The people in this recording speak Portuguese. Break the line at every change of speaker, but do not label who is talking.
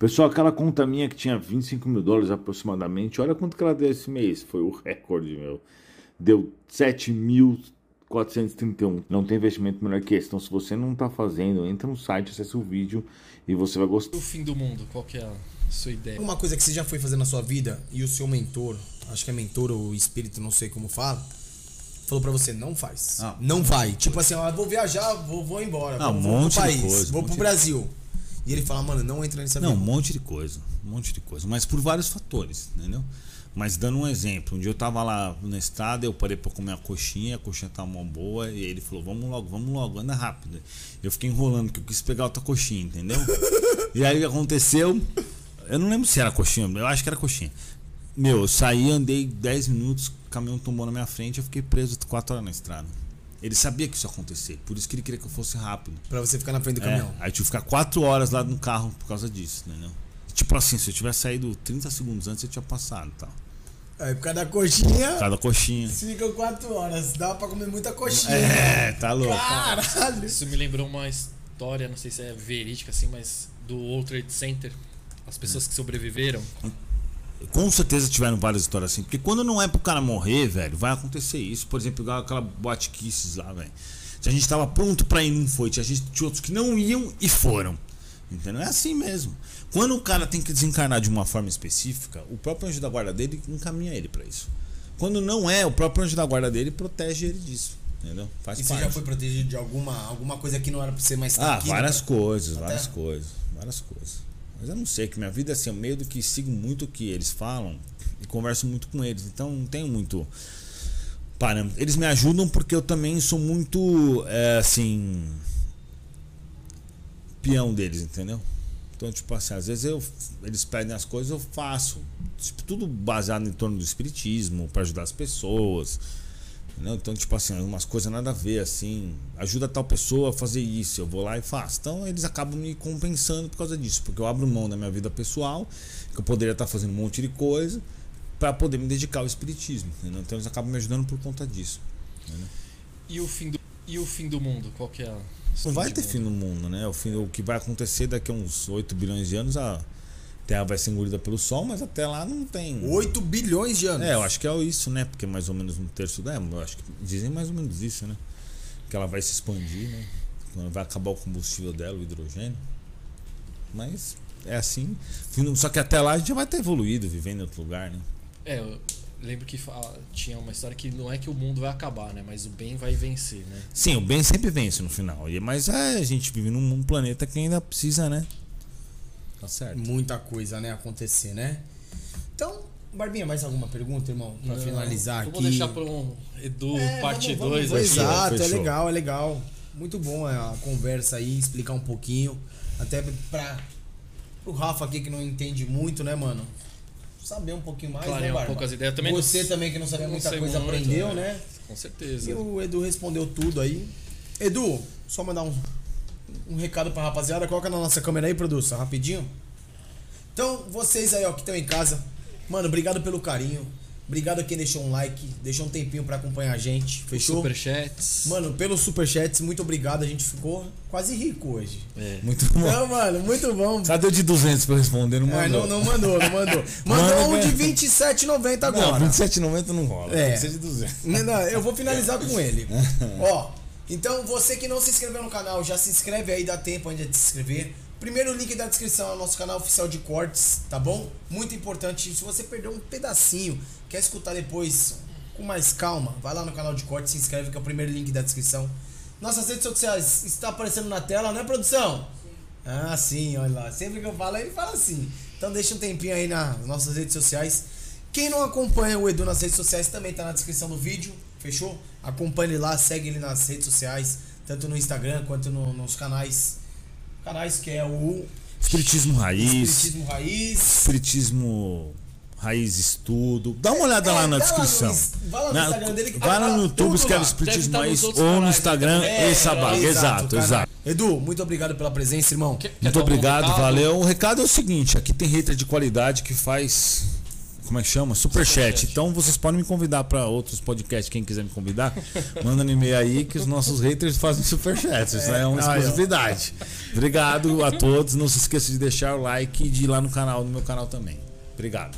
Pessoal, aquela conta minha que tinha 25 mil dólares aproximadamente, olha quanto que ela deu esse mês. Foi o recorde, meu. Deu 7.431. Não tem investimento melhor que esse. Então, se você não está fazendo, entra no site, acessa o vídeo e você vai gostar.
O fim do mundo, qual que é a sua ideia?
Uma coisa que você já foi fazer na sua vida e o seu mentor, acho que é mentor ou espírito, não sei como fala, falou pra você, não faz.
Ah,
não vai. Tipo assim, ó, vou viajar, vou, vou embora.
Ah,
vou,
um
vou
monte
pro
de
país,
coisa, um
vou
monte
pro
de-
Brasil. E ele fala, mano, não entra nesse
Não, um monte de coisa. Um monte de coisa. Mas por vários fatores, entendeu? Mas dando um exemplo, um dia eu tava lá na estrada, eu parei pra comer a coxinha, a coxinha tava mó boa, e ele falou, vamos logo, vamos logo, anda rápido. Eu fiquei enrolando, porque eu quis pegar outra coxinha, entendeu? e aí o que aconteceu? Eu não lembro se era coxinha, eu acho que era coxinha. Meu, eu saí, andei 10 minutos, o caminhão tombou na minha frente, eu fiquei preso 4 horas na estrada. Ele sabia que isso ia acontecer, por isso que ele queria que eu fosse rápido.
Pra você ficar na frente do
É,
caminhão.
aí tive que ficar 4 horas lá no carro por causa disso, entendeu? Tipo assim, se eu tivesse saído 30 segundos antes, eu tinha passado e tal.
Aí por causa da coxinha,
Cada coxinha.
ficam quatro horas. Dá pra comer muita coxinha.
É, tá louco.
Caralho.
Isso me lembrou uma história, não sei se é verídica assim, mas do World Trade Center. As pessoas que sobreviveram.
Com certeza tiveram várias histórias assim. Porque quando não é pro cara morrer, velho, vai acontecer isso. Por exemplo, igual aquela boate Kisses lá, velho. Se a gente tava pronto pra ir, não foi. Tinha gente tinha outros que não iam e foram. Entendeu? É assim mesmo. Quando o cara tem que desencarnar de uma forma específica, o próprio anjo da guarda dele encaminha ele pra isso. Quando não é, o próprio anjo da guarda dele protege ele disso. Entendeu? Faz
E você
parte.
já foi protegido de alguma, alguma coisa que não era pra você mais
Ah,
aqui?
várias
né?
coisas,
Até-
várias coisas, várias coisas. Mas eu não sei, que minha vida assim, eu meio que sigo muito o que eles falam e converso muito com eles. Então não tenho muito parâmetro. Eles me ajudam porque eu também sou muito, é, assim, peão deles, entendeu? Então, tipo assim, às vezes eu, eles pedem as coisas, eu faço. Tipo, tudo baseado em torno do espiritismo, para ajudar as pessoas. Entendeu? Então, tipo assim, umas coisas nada a ver, assim. Ajuda tal pessoa a fazer isso, eu vou lá e faço. Então, eles acabam me compensando por causa disso, porque eu abro mão da minha vida pessoal, que eu poderia estar fazendo um monte de coisa, para poder me dedicar ao espiritismo. Entendeu? Então, eles acabam me ajudando por conta disso.
E o fim do, e o fim do mundo, qual que é a.
Não vai ter
mundo?
fim no mundo, né? O, fim, o que vai acontecer daqui a uns 8 bilhões de anos, a Terra vai ser engolida pelo Sol, mas até lá não tem.
8 bilhões de anos.
É, eu acho que é isso, né? Porque mais ou menos um terço da. Eu acho que dizem mais ou menos isso, né? Que ela vai se expandir, né? Quando vai acabar o combustível dela, o hidrogênio. Mas é assim. Só que até lá a gente já vai ter evoluído, vivendo em outro lugar, né?
É, eu lembro que fala- tinha uma história que não é que o mundo vai acabar, né? Mas o bem vai vencer, né?
Sim, o bem sempre vence no final. E- Mas é, a gente vive num num planeta que ainda precisa, né? Tá certo.
Muita coisa, né, acontecer, né? Então, Barbinha, mais alguma pergunta, irmão? Pra
Não,
finalizar aqui.
deixar para um Edu
É,
parte
vamos-
2
vamos-
aqui.
Exato, é
Fechou.
legal, é legal. Muito bom a conversa aí, explicar um pouquinho. Até pra o Rafa aqui que não entende muito, né, mano? Saber um pouquinho mais,
Clarear
né, Barba?
pouco as ideias. Também não-
Você também que não sabia
não
muita coisa
muito,
aprendeu,
é.
né?
Com certeza.
E o Edu respondeu tudo aí. Edu, só mandar um, um recado pra rapaziada. Coloca na nossa câmera aí, produção, rapidinho. Então, vocês aí, ó, que estão em casa, mano, obrigado pelo carinho. Obrigado a quem deixou um like, deixou um tempinho pra acompanhar a gente. Fechou?
Superchats.
Mano, pelos superchats, muito obrigado. A gente ficou quase rico hoje.
É.
Muito bom.
Não, mano, muito bom.
Cadê o de 200 pra eu responder? Não
É,
mandou.
não, não mandou, não mandou. Mandou
Manda,
um de 27,90
Não,
agora.
27,90 não rola.
É.
Tem que ser de 200.
Não, não, eu vou finalizar com ele. Ó, então você que não se inscreveu no canal, já se inscreve aí, dá tempo ainda de se inscrever. Primeiro link da descrição é o nosso canal oficial de cortes, tá bom? Muito importante. Se você perdeu um pedacinho, quer escutar depois com mais calma, vai lá no canal de cortes, se inscreve que é o primeiro link da descrição. Nossas redes sociais está aparecendo na tela, né, produção? Ah, sim, olha lá. Sempre que eu falo, ele fala assim. Então deixa um tempinho aí nas nossas redes sociais. Quem não acompanha o Edu nas redes sociais também tá na descrição do vídeo, fechou? Acompanhe ele lá, segue ele nas redes sociais, tanto no Instagram quanto no- nos canais. Canais que é o
Espiritismo raiz.
Espiritismo Raiz.
Espiritismo Raiz Estudo. Dá uma olhada
É,
lá na
dá lá no
descrição.
vai lá no
Na-
Instagram dele que
vai
tá
lá
lá
no YouTube,
tudo
escreve. Espiritismo
tá
Raiz
outros
ou no
canais
Instagram,
É,
essa baga. Exato,
cara.
exato.
Edu, muito obrigado pela presença, irmão.
Quer
Muito obrigado,
recado?
valeu. O recado é o seguinte: aqui tem hater de qualidade que faz como é que chama? Superchat. Então vocês podem me convidar para outros podcasts, quem quiser me convidar, manda no e-mail aí que os nossos haters fazem superchat. Isso é, uma exclusividade. Obrigado a todos. Não se esqueça de deixar o like e de ir lá no canal, no meu canal também. Obrigado.